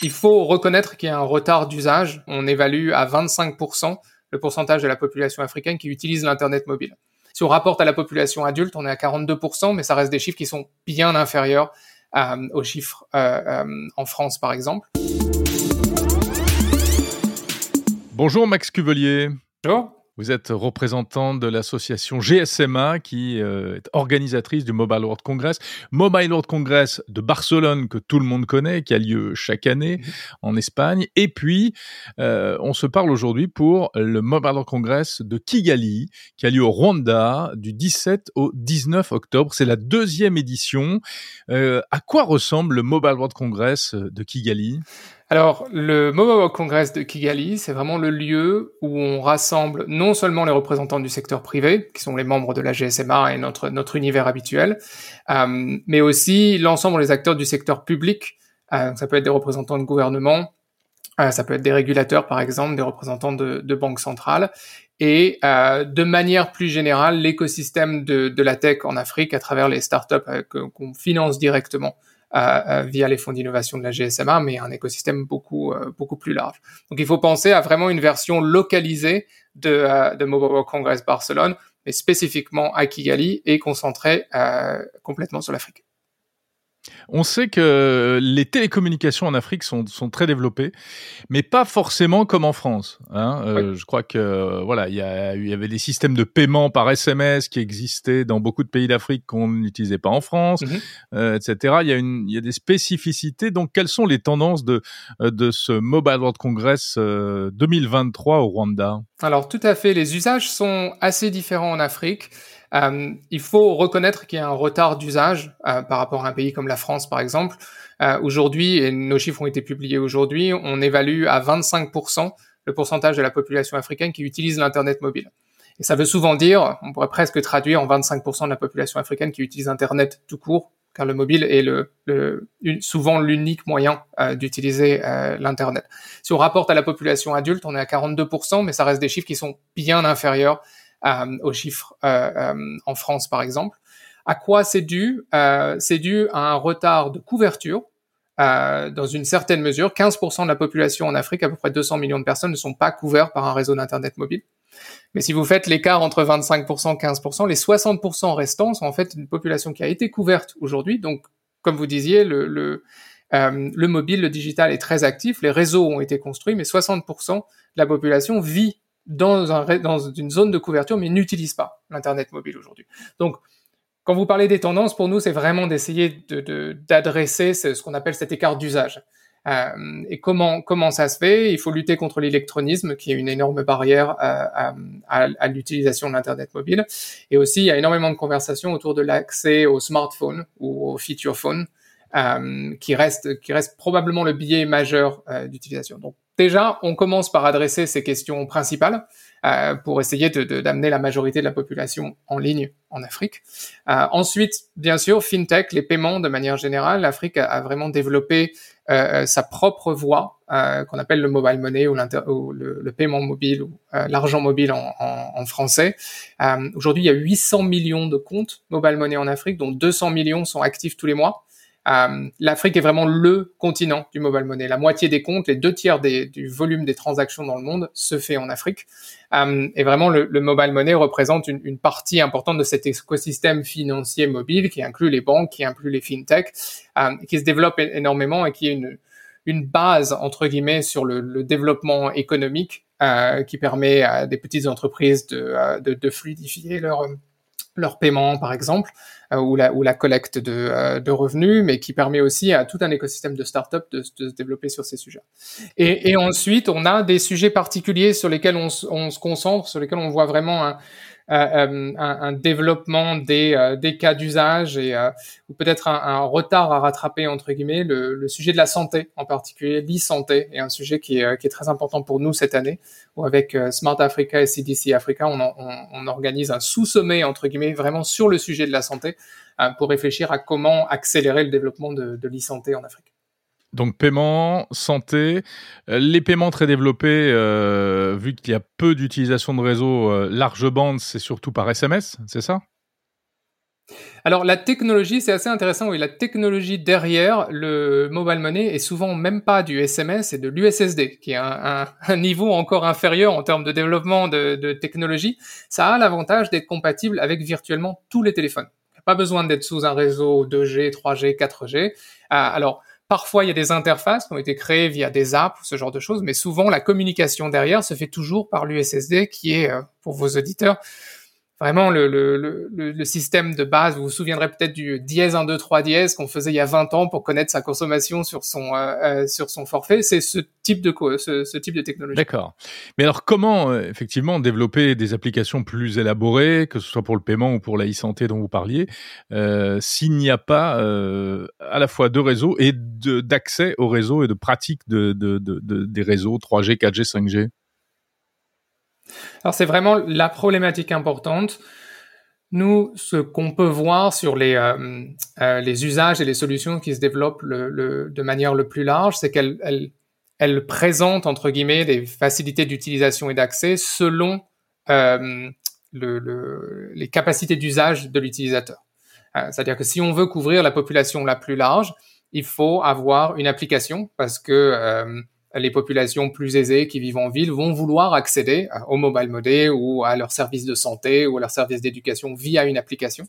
Il faut reconnaître qu'il y a un retard d'usage. On évalue à 25% le pourcentage de la population africaine qui utilise l'Internet mobile. Si on rapporte à la population adulte, on est à 42%, mais ça reste des chiffres qui sont bien inférieurs euh, aux chiffres euh, euh, en France, par exemple. Bonjour Max Cuvelier. Bonjour. Vous êtes représentant de l'association GSMA qui euh, est organisatrice du Mobile World Congress. Mobile World Congress de Barcelone que tout le monde connaît, qui a lieu chaque année mhm. en Espagne. Et puis, euh, on se parle aujourd'hui pour le Mobile World Congress de Kigali qui a lieu au Rwanda du 17 au 19 octobre. C'est la deuxième édition. Euh, à quoi ressemble le Mobile World Congress de Kigali? Alors, le Mobile Congress de Kigali, c'est vraiment le lieu où on rassemble non seulement les représentants du secteur privé, qui sont les membres de la GSMA et notre, notre univers habituel, euh, mais aussi l'ensemble des acteurs du secteur public. Euh, ça peut être des représentants de gouvernement, euh, ça peut être des régulateurs, par exemple, des représentants de, de banques centrales, et de manière plus générale, l'écosystème de, de, la tech en Afrique à travers les startups qu'on finance directement via les fonds d'innovation de la GSMA, mais un écosystème beaucoup euh, beaucoup plus large. Donc il faut penser à vraiment une version localisée de, euh, de Mobile World Congress Barcelone, mais spécifiquement à Kigali et concentrée complètement sur l'Afrique. On sait que les télécommunications en Afrique sont, sont très développées, mais pas forcément comme en France. Hein. Euh, je crois que voilà, il y, y, avait des systèmes de paiement par SMS qui existaient dans beaucoup de pays d'Afrique qu'on n'utilisait pas en France, mmh euh, etc. Il y, a une, il y a des spécificités. Donc, quelles sont les tendances de, de ce Mobile World Congress 2023 euh, au Rwanda? Alors, tout à fait. Les usages sont assez différents en Afrique. Euh, il faut reconnaître qu'il y a un retard d'usage euh, par rapport à un pays comme la France, par exemple. Euh, aujourd'hui, et nos chiffres ont été publiés aujourd'hui, on évalue à 25% le pourcentage de la population africaine qui utilise l'Internet mobile. Et ça veut souvent dire, on pourrait presque traduire en 25% de la population africaine qui utilise Internet tout court, car le mobile est le, le souvent l'unique moyen d'utiliser l'Internet. Si on rapporte à la population adulte, on est à 42%, mais ça reste des chiffres qui sont bien inférieurs aux chiffres euh, euh, en France, par exemple. À quoi c'est dû C'est dû à un retard de couverture euh, dans une certaine mesure, 15% de la population en Afrique, à peu près 200 millions de personnes, ne sont pas couverts par un réseau d'Internet mobile. Mais si vous faites l'écart entre 25% et 15%, les 60% restants sont en fait une population qui a été couverte aujourd'hui. Donc, comme vous disiez, le, le, euh, le mobile, le digital est très actif, les réseaux ont été construits, mais 60% de la population vit dans, un, dans une zone de couverture, mais n'utilise pas l'Internet mobile aujourd'hui. Donc, quand vous parlez des tendances, pour nous, c'est vraiment d'essayer d'adresser de, ce, qu'on appelle cet écart d'usage. Euh, et comment comment ça se fait? Il faut lutter contre l'électronisme, qui est une énorme barrière euh, à, à, l'utilisation de l'internet mobile. Et aussi, il y a énormément de conversations autour de l'accès au smartphone ou au feature phone, euh, qui reste qui reste probablement le biais majeur euh, d'utilisation. Donc déjà, on commence par adresser ces questions principales euh, pour essayer d'amener de, la majorité de la population en ligne en Afrique. Euh, ensuite, bien sûr, fintech, les paiements de manière générale, l'Afrique a, a, vraiment développé euh, sa propre voie qu'on appelle le mobile money ou, ou le, le, paiement mobile ou l'argent mobile en, en, en français. Aujourd'hui, il y a 800 millions de comptes mobile money en Afrique, dont 200 millions sont actifs tous les mois. Euh, L'Afrique est vraiment le continent du mobile money. La moitié des comptes, les deux tiers du volume des transactions dans le monde se fait en Afrique. Euh, et vraiment, le, le, mobile money représente une, partie importante de cet écosystème financier mobile qui inclut les banques, qui inclut les fintechs, euh, qui se développe énormément et qui est une, base entre guillemets sur le, développement économique qui permet à des petites entreprises de, fluidifier leur leur paiement par exemple, ou, la, ou la collecte de, euh, de, revenus, mais qui permet aussi à tout un écosystème de start-up de, de, se développer sur ces sujets. Et, et, ensuite, on a des sujets particuliers sur lesquels on, on se concentre, sur lesquels on voit vraiment un, euh, euh, un, un, développement des, euh, des cas d'usage et ou peut-être un, un, retard à rattraper entre guillemets. Le, le sujet de la santé en particulier, l'e-santé est un sujet qui est, qui est très important pour nous cette année. Où avec Smart Africa et CDC Africa, on, on, on organise un sous-sommet entre guillemets vraiment sur le sujet de la santé pour réfléchir à comment accélérer le développement de, de l'e-santé en Afrique. Donc paiement, santé, euh, les paiements très développés, euh, vu qu'il y a peu d'utilisation de réseau euh, large bande, c'est surtout par SMS, c'est ça? Alors la technologie, c'est assez intéressant. Oui, la technologie derrière le mobile money est souvent même pas du SMS, c'est de l'USSD, qui est un, niveau encore inférieur en termes de développement de, technologie. Ça a l'avantage d'être compatible avec virtuellement tous les téléphones. Pas besoin d'être sous un réseau 2G, 3G, 4G. alors Parfois, il y a des interfaces qui ont été créées via des apps ou ce genre de choses, mais souvent la communication derrière se fait toujours par l'USSD, qui est, euh, pour vos auditeurs, vraiment le, le, le, le, système de base. Vous vous souviendrez peut-être du dièse 1, 2, 3 dièse qu'on faisait il y a 20 ans pour connaître sa consommation sur son, euh, euh, sur son forfait. C'est ce type de, ce, type de technologie. D'accord. Mais alors, comment, euh, effectivement, développer des applications plus élaborées, que ce soit pour le paiement ou pour la e-santé dont vous parliez, euh, s'il n'y a pas euh, à la fois de réseau et d'accès au réseau et de pratique de, de, de des réseaux 3G, 4G, 5G alors c'est vraiment la problématique importante. Nous, ce qu'on peut voir sur les, euh, euh, usages et les solutions qui se développent de manière le plus large, c'est qu'elles elles, présentent, entre guillemets, des facilités d'utilisation et d'accès selon euh, le, les capacités d'usage de l'utilisateur. C'est-à-dire que si on veut couvrir la population la plus large, il faut avoir une application parce que les populations plus aisées qui vivent en ville vont vouloir accéder au mobile money ou à leurs services de santé ou à leurs services d'éducation via une application.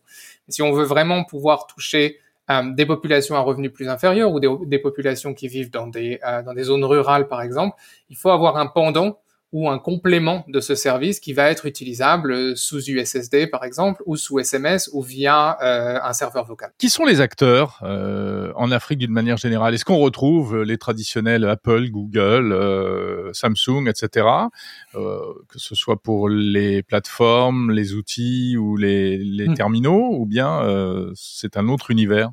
si on veut vraiment pouvoir toucher euh, des populations à revenus plus inférieurs ou des, populations qui vivent dans des, euh, dans des zones rurales, par exemple, il faut avoir un pendant ou un complément de ce service qui va être utilisable sous USSD par exemple ou sous SMS ou via euh, un serveur vocal. Qui sont les acteurs euh, en Afrique d'une manière générale? Est-ce qu'on retrouve les traditionnels Apple, Google, euh, Samsung, etc. Euh, que ce soit pour les plateformes, les outils ou les, les hmm. terminaux, ou bien euh, c'est un autre univers?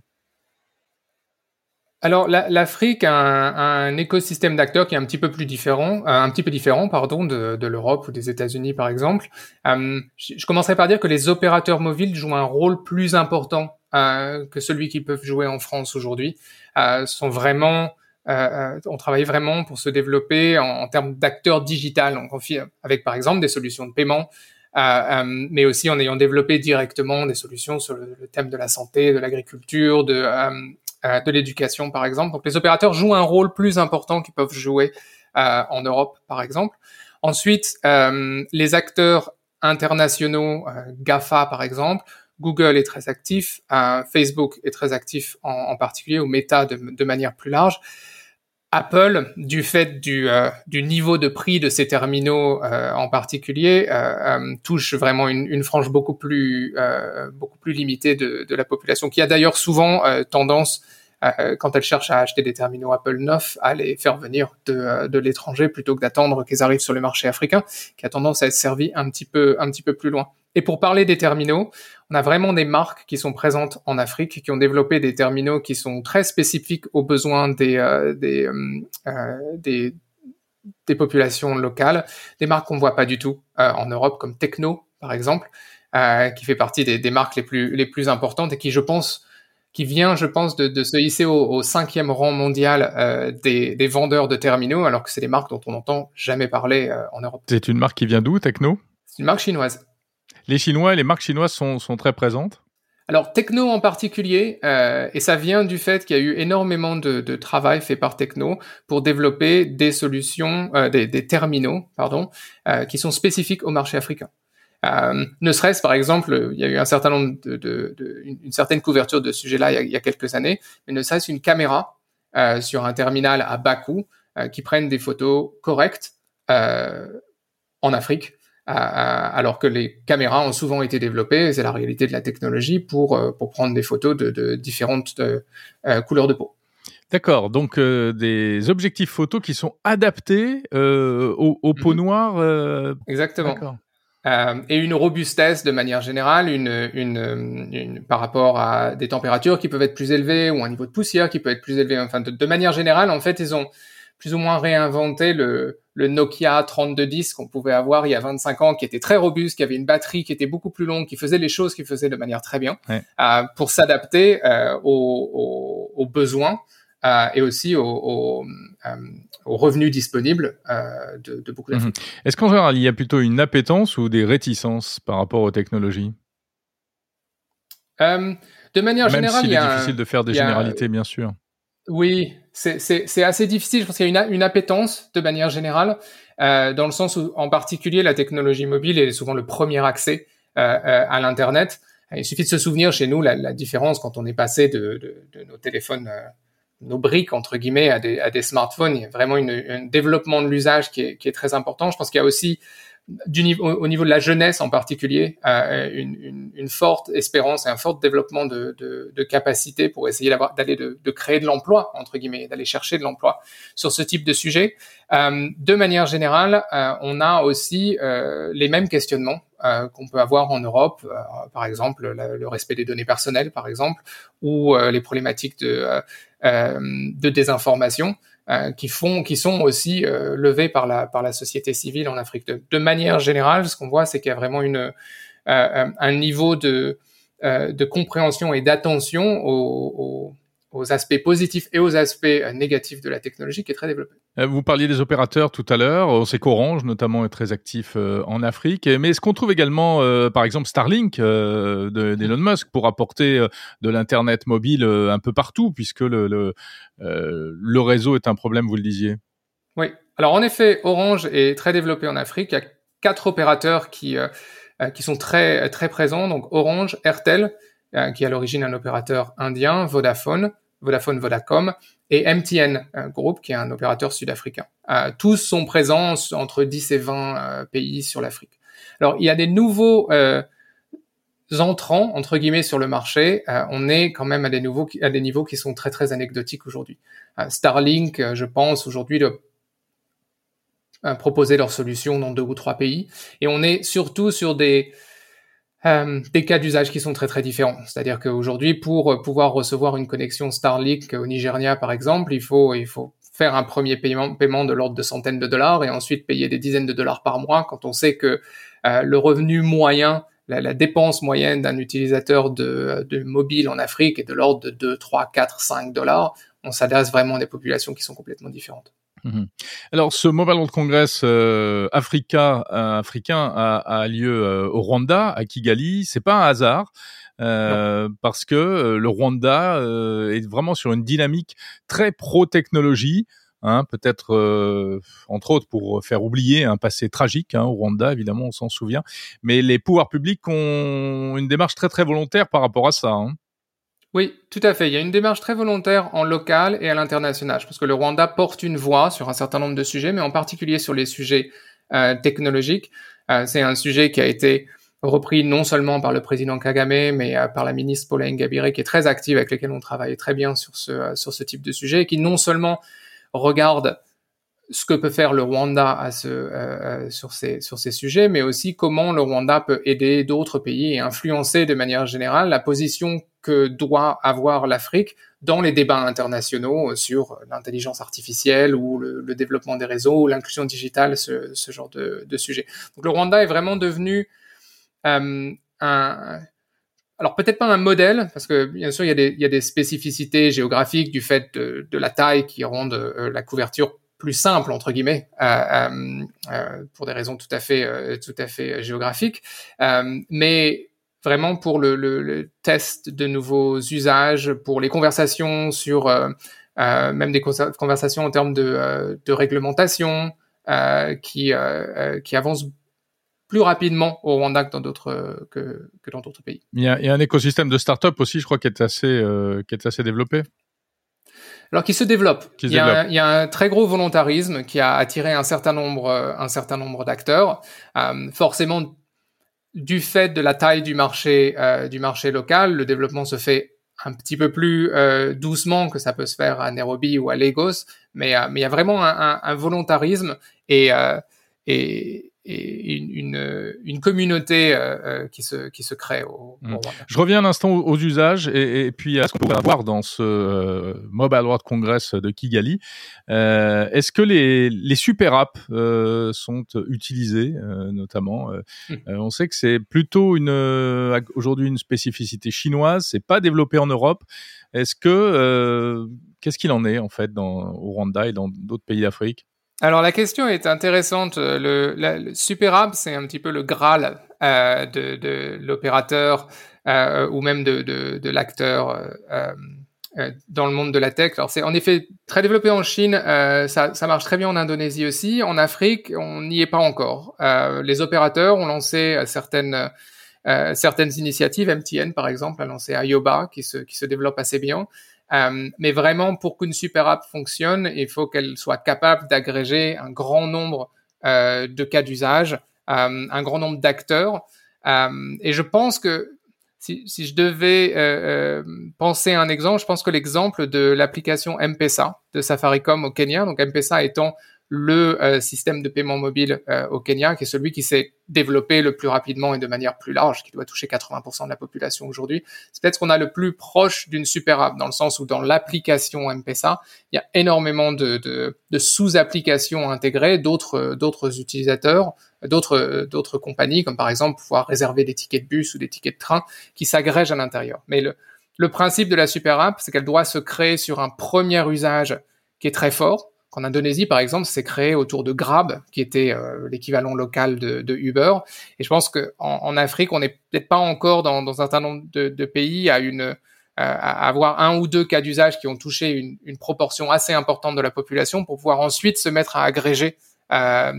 Alors l'Afrique a un, écosystème d'acteurs qui est un petit peu plus différent, euh, un petit peu différent, pardon, de, l'Europe ou des États-Unis par exemple. Euh, je, commencerai par dire que les opérateurs mobiles jouent un rôle plus important euh, que celui qu'ils peuvent jouer en France aujourd'hui. sont vraiment on travaille vraiment pour se développer en, termes d'acteurs digital, avec par exemple des solutions de paiement, mais aussi en ayant développé directement des solutions sur le, le thème de la santé, de l'agriculture, de euh, de l'éducation, par exemple. Donc les opérateurs jouent un rôle plus important qu'ils peuvent jouer euh, en Europe, par exemple. Ensuite, euh, les acteurs internationaux, GAFA, par exemple, Google est très actif, Facebook est très actif en, particulier, ou Meta de, manière plus large. Apple, du fait du, du, niveau de prix de ces terminaux en particulier, touche vraiment une, une, frange beaucoup plus, beaucoup plus limitée de, de, la population, qui a d'ailleurs souvent tendance euh, quand elles cherchent à acheter des terminaux Apple neufs, à les faire venir de, euh, de l'étranger plutôt que d'attendre qu'ils arrivent sur le marché africain, qui a tendance à être servi un petit peu, un petit peu plus loin. Et pour parler des terminaux, on a vraiment des marques qui sont présentes en Afrique, qui ont développé des terminaux qui sont très spécifiques aux besoins des, euh, des, des, des, populations locales, des marques qu'on voit pas du tout en Europe, comme Techno, par exemple, qui fait partie des, des, marques les plus, les plus importantes et qui, je pense, qui vient, je pense, de, de se hisser au, cinquième rang mondial euh, des, des, vendeurs de terminaux, alors que c'est des marques dont on n'entend jamais parler euh, en Europe. C'est une marque qui vient d'où, Techno? C'est une marque chinoise. Les Chinois et les marques chinoises sont, sont très présentes? Alors Techno en particulier, euh, et ça vient du fait qu'il y a eu énormément de, de, travail fait par Techno pour développer des solutions, des, des, terminaux, pardon, qui sont spécifiques au marché africain. Euh, ne serait-ce, par exemple, il y a eu un certain nombre de, de, de une, certaine couverture de ce sujet-là il, il, y a quelques années, mais ne serait-ce une caméra euh, sur un terminal à bas coût euh, qui prenne des photos correctes en Afrique, alors que les caméras ont souvent été développées, c'est la réalité de la technologie, pour, pour prendre des photos de, de différentes couleurs de peau. D'accord, donc euh, des objectifs photos qui sont adaptés euh, aux, aux peaux mhm. noires. Euh... Exactement. Euh, et une robustesse de manière générale, une, une, une, par rapport à des températures qui peuvent être plus élevées ou un niveau de poussière qui peut être plus élevé. Enfin, de, de manière générale, en fait, ils ont plus ou moins réinventé le, le Nokia 3210 qu'on pouvait avoir il y a 25 ans, qui était très robuste, qui avait une batterie qui était beaucoup plus longue, qui faisait les choses qu'il faisait de manière très bien, euh, pour s'adapter euh, aux, aux, aux, besoins euh, et aussi aux, euh, revenus disponibles euh, de, de, beaucoup d'Africains. Mhm. Est-ce qu'en général, il y a plutôt une appétence ou des réticences par rapport aux technologies? De manière Même générale, il est un- difficile de faire des généralités, bien sûr. Oui, c'est- assez difficile. Je pense qu'il y a une, une appétence de manière générale, dans le sens où, en particulier, la technologie mobile est souvent le premier accès à l'internet. Il suffit de se souvenir chez nous la, la différence quand on est passé de, de, de nos téléphones, nos briques entre guillemets, à des, à des smartphones. Il y a vraiment une, un développement de l'usage qui est, qui est très important. Je pense qu'il y a aussi du niveau, au au niveau de la jeunesse en particulier, euh, une, une, une forte espérance et un fort développement de, de, de capacités pour essayer d'aller de, de créer de l'emploi entre guillemets, d'aller chercher de l'emploi sur ce type de sujet. Euh, de manière générale, euh, on a aussi les mêmes questionnements euh, qu'on peut avoir en Europe, euh, par exemple le respect des données personnelles, par exemple, ou euh, les problématiques de, euh, euh, de désinformation qui font, qui sont aussi levées par la par la société civile en Afrique. De, manière générale, ce qu'on voit, c'est qu'il y a vraiment une un niveau de de compréhension et d'attention aux, aux, aux aspects positifs et aux aspects euh, négatifs de la technologie qui est très développé. Euh, Vous parliez des opérateurs tout à l'heure. On sait qu'Orange, notamment, est très actif euh, en Afrique. Mais est-ce qu'on trouve également, euh, par exemple, Starlink euh, de- d'Elon Musk pour apporter euh, de l'Internet mobile euh, un peu partout, puisque le, le, euh, le réseau est un problème, vous le disiez? Oui. Alors en effet, Orange est très développé en Afrique. Il y a quatre opérateurs qui euh, euh, qui sont très très présents. Donc Orange, Airtel, euh, qui est à l'origine un opérateur indien, Vodafone, Vodafone Vodacom et MTN euh, Group, qui est un opérateur sud-africain. Euh, tous sont présents entre 10 et 20 euh, pays sur l'Afrique. Alors il y a des nouveaux euh, entrants entre guillemets sur le marché. On est quand même à des niveaux qui sont très très anecdotiques aujourd'hui. Starlink, je pense aujourd'hui euh, proposer leur solution dans deux ou trois pays. Et on est surtout sur des, euh, des cas d'usage qui sont très très différents. C'est-à-dire qu'aujourd'hui, pour euh, pouvoir recevoir une connexion Starlink au Nigeria, par exemple, il faut, il faut faire un premier paiement, paiement de l'ordre de centaines de dollars et ensuite payer des dizaines de dollars par mois quand on sait que euh, le revenu moyen, la, la dépense moyenne d'un utilisateur de, de mobile en Afrique est de l'ordre de 2, 3, 4, 5 dollars. On s'adresse vraiment à des populations qui sont complètement différentes. Mhm. Alors, ce Mobile World Congress euh, Africa, euh, africain a, a lieu euh, au Rwanda, à Kigali. C'est pas un hasard. Euh, parce que euh, le Rwanda euh, est vraiment sur une dynamique très pro-technologie, hein, peut-être euh, entre autres pour faire oublier un passé tragique hein, au Rwanda, évidemment, on s'en souvient. Mais les pouvoirs publics ont une démarche très très volontaire par rapport à ça. Hein. Oui, tout à fait. Il y a une démarche très volontaire en local et à l'international. Je pense que le Rwanda porte une voix sur un certain nombre de sujets, mais en particulier sur les sujets euh, technologiques. Euh, c'est un sujet qui a été repris non seulement par le président Kagame, mais euh, par la ministre Paula Ngabire, qui est très active, avec laquelle on travaille très bien sur ce, sur ce type de sujet, et qui non seulement regarde ce que peut faire le Rwanda sur, ces, sur ces sujets, mais aussi comment le Rwanda peut aider d'autres pays et influencer de manière générale la position doit avoir l'Afrique dans les débats internationaux sur l'intelligence artificielle ou le, développement des réseaux ou l'inclusion digitale, ce, genre de, sujet. Donc le Rwanda est vraiment devenu euh, un, alors peut-être pas un modèle, parce que bien sûr il y a des, spécificités géographiques du fait de, la taille qui rendent euh, la couverture plus simple entre guillemets euh, euh, pour des raisons tout à fait euh, tout à fait géographiques, mais vraiment pour le, le, le, test de nouveaux usages, pour les conversations sur même des conversations en termes de, de réglementation qui qui avancent plus rapidement au Rwanda que dans d'autres que, que, dans d'autres pays. Il y, a, il y, a, un écosystème de start-up aussi, je crois, qui est assez euh, qui est assez développé. Alors qui se développe. Qui se il, y a développe. Un, il, y a un, très gros volontarisme qui a attiré un certain nombre un certain nombre d'acteurs. Euh, forcément, du fait de la taille du marché euh, du marché local, le développement se fait un petit peu plus euh, doucement que ça peut se faire à Nairobi ou à Lagos, mais mais il y a vraiment un, un, un volontarisme et et et une, une, une communauté euh, qui, se, qui se crée au, au Rwanda. Je reviens un instant aux, usages et, et, puis à ce qu'on peut avoir dans ce euh, Mobile World Congress de Kigali. Euh, Est-ce que les, les super apps euh, sont utilisées, notamment mmh. On sait que c'est plutôt une aujourd'hui une spécificité chinoise, c'est pas développé en Europe. Est-ce que qu'est-ce qu'il en est en fait dans, au Rwanda et dans d'autres pays d'Afrique? Alors la question est intéressante. Le, la, le c'est un petit peu le Graal euh, de, de l'opérateur ou même de, de, de l'acteur dans le monde de la tech. Alors c'est en effet très développé en Chine, ça, ça, marche très bien en Indonésie aussi. En Afrique, on n'y est pas encore. les opérateurs ont lancé certaines certaines initiatives. MTN par exemple a lancé Ayoba qui se qui se développe assez bien. Euh, mais vraiment, pour qu'une super app fonctionne, il faut qu'elle soit capable d'agréger un grand nombre euh, de cas d'usage, euh, un grand nombre d'acteurs. et je pense que si, je devais penser à un exemple, je pense que l'exemple de l'application M-Pesa de Safaricom au Kenya, donc M-Pesa étant le euh, système de paiement mobile euh, au Kenya, qui est celui qui s'est développé le plus rapidement et de manière plus large, qui doit toucher 80% de la population aujourd'hui. C'est peut-être qu'on a le plus proche d'une super app, dans le sens où dans l'application M-Pesa, il y a énormément de, de, de sous-applications intégrées, d'autres d'autres utilisateurs, d'autres d'autres compagnies, comme par exemple pouvoir réserver des tickets de bus ou des tickets de train, qui s'agrègent à l'intérieur. Mais le, le principe de la super app, c'est qu'elle doit se créer sur un premier usage qui est très fort, en Indonésie, par exemple, c'est créé autour de Grab, qui était euh, l'équivalent local de, Uber. Et je pense qu'en en, Afrique, on n'est peut-être pas encore dans, un certain nombre de, pays à une à avoir un ou deux cas d'usage qui ont touché une, proportion assez importante de la population pour pouvoir ensuite se mettre à agréger euh,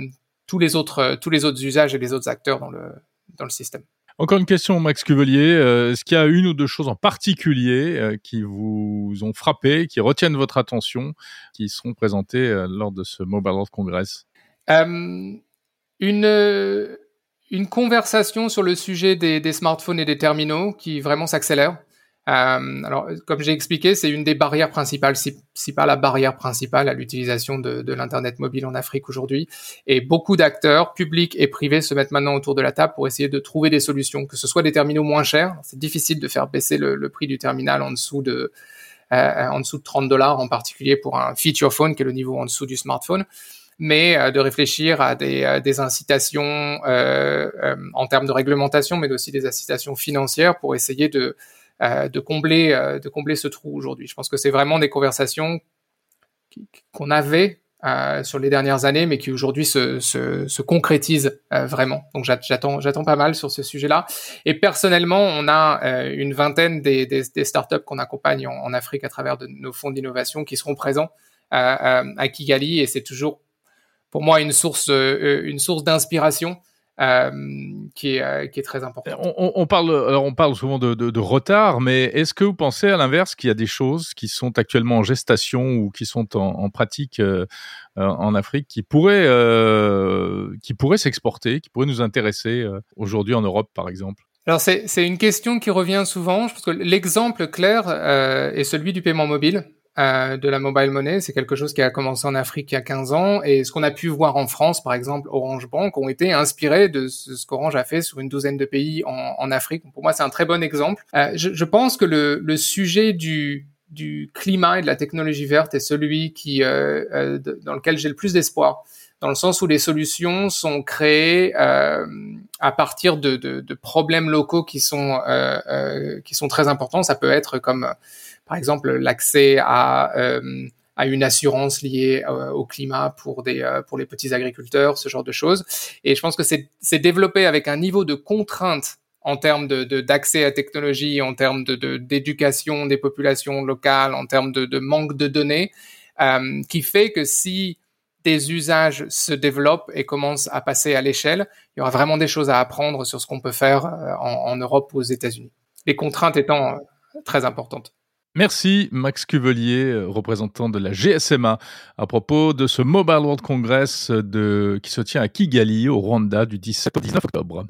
tous les autres tous les autres usages et les autres acteurs dans le dans le système. Encore une question, Max Cuvelier. Euh, est-ce qu'il y a une ou deux choses en particulier euh, qui vous ont frappé, qui retiennent votre attention, qui seront présentées euh, lors de ce Mobile World Congress? Une, une conversation sur le sujet des, des smartphones et des terminaux qui vraiment s'accélère. Euh, alors, comme j'ai expliqué, c'est une des barrières principales, si, pas la barrière principale à l'utilisation de, l'internet mobile en Afrique aujourd'hui. Et beaucoup d'acteurs, publics et privés, se mettent maintenant autour de la table pour essayer de trouver des solutions, que ce soit des terminaux moins chers. C'est difficile de faire baisser le, prix du terminal en dessous de euh, en dessous de 30 dollars, en particulier pour un feature phone, qui est le niveau en dessous du smartphone mais euh, de réfléchir à des, incitations en termes de réglementation, mais aussi des incitations financières pour essayer de, de combler euh, de combler ce trou aujourd'hui. Je pense que c'est vraiment des conversations qu'on avait euh, sur les dernières années, mais qui aujourd'hui se, se, se concrétisent vraiment. Donc j'attends j'attends pas mal sur ce sujet-là. Et personnellement, on a une vingtaine des, des, des startups qu'on accompagne en, Afrique à travers de nos fonds d'innovation qui seront présents à Kigali, et c'est toujours pour moi une source une source d'inspiration euh, qui, est, euh, qui est très important. On, on, parle, alors on parle souvent de, de, de retard, mais est-ce que vous pensez à l'inverse qu'il y a des choses qui sont actuellement en gestation ou qui sont en, en pratique euh, en Afrique qui pourraient, euh, qui pourraient s'exporter, qui pourraient nous intéresser aujourd'hui en Europe, par exemple? Alors c'est une question qui revient souvent. Je pense que l'exemple clair euh, est celui du paiement mobile. Euh, de la mobile money. C'est quelque chose qui a commencé en Afrique il y a 15 ans et ce qu'on a pu voir en France, par exemple, Orange Bank, ont été inspirés de ce qu'Orange a fait sur une douzaine de pays en, Afrique. Pour moi, c'est un très bon exemple. Euh, je, pense que le, sujet du, climat et de la technologie verte est celui qui, euh, euh dans lequel j'ai le plus d'espoir dans le sens où les solutions sont créées euh, à partir de, de, de, problèmes locaux qui sont euh, qui sont très importants. Ça peut être comme par exemple l'accès à, euh, à une assurance liée euh, au climat pour des euh, pour les petits agriculteurs, ce genre de choses. Et je pense que c'est développé avec un niveau de contrainte en termes de d'accès à technologie, en termes de d'éducation des populations locales, en termes de, de manque de données, qui fait que si des usages se développent et commencent à passer à l'échelle, il y aura vraiment des choses à apprendre sur ce qu'on peut faire en, en Europe ou aux États-Unis. Les contraintes étant très importantes. Merci Max Cuvelier, représentant de la GSMA, à propos de ce Mobile World Congress de, qui se tient à Kigali, au Rwanda, du 17 au 19 octobre.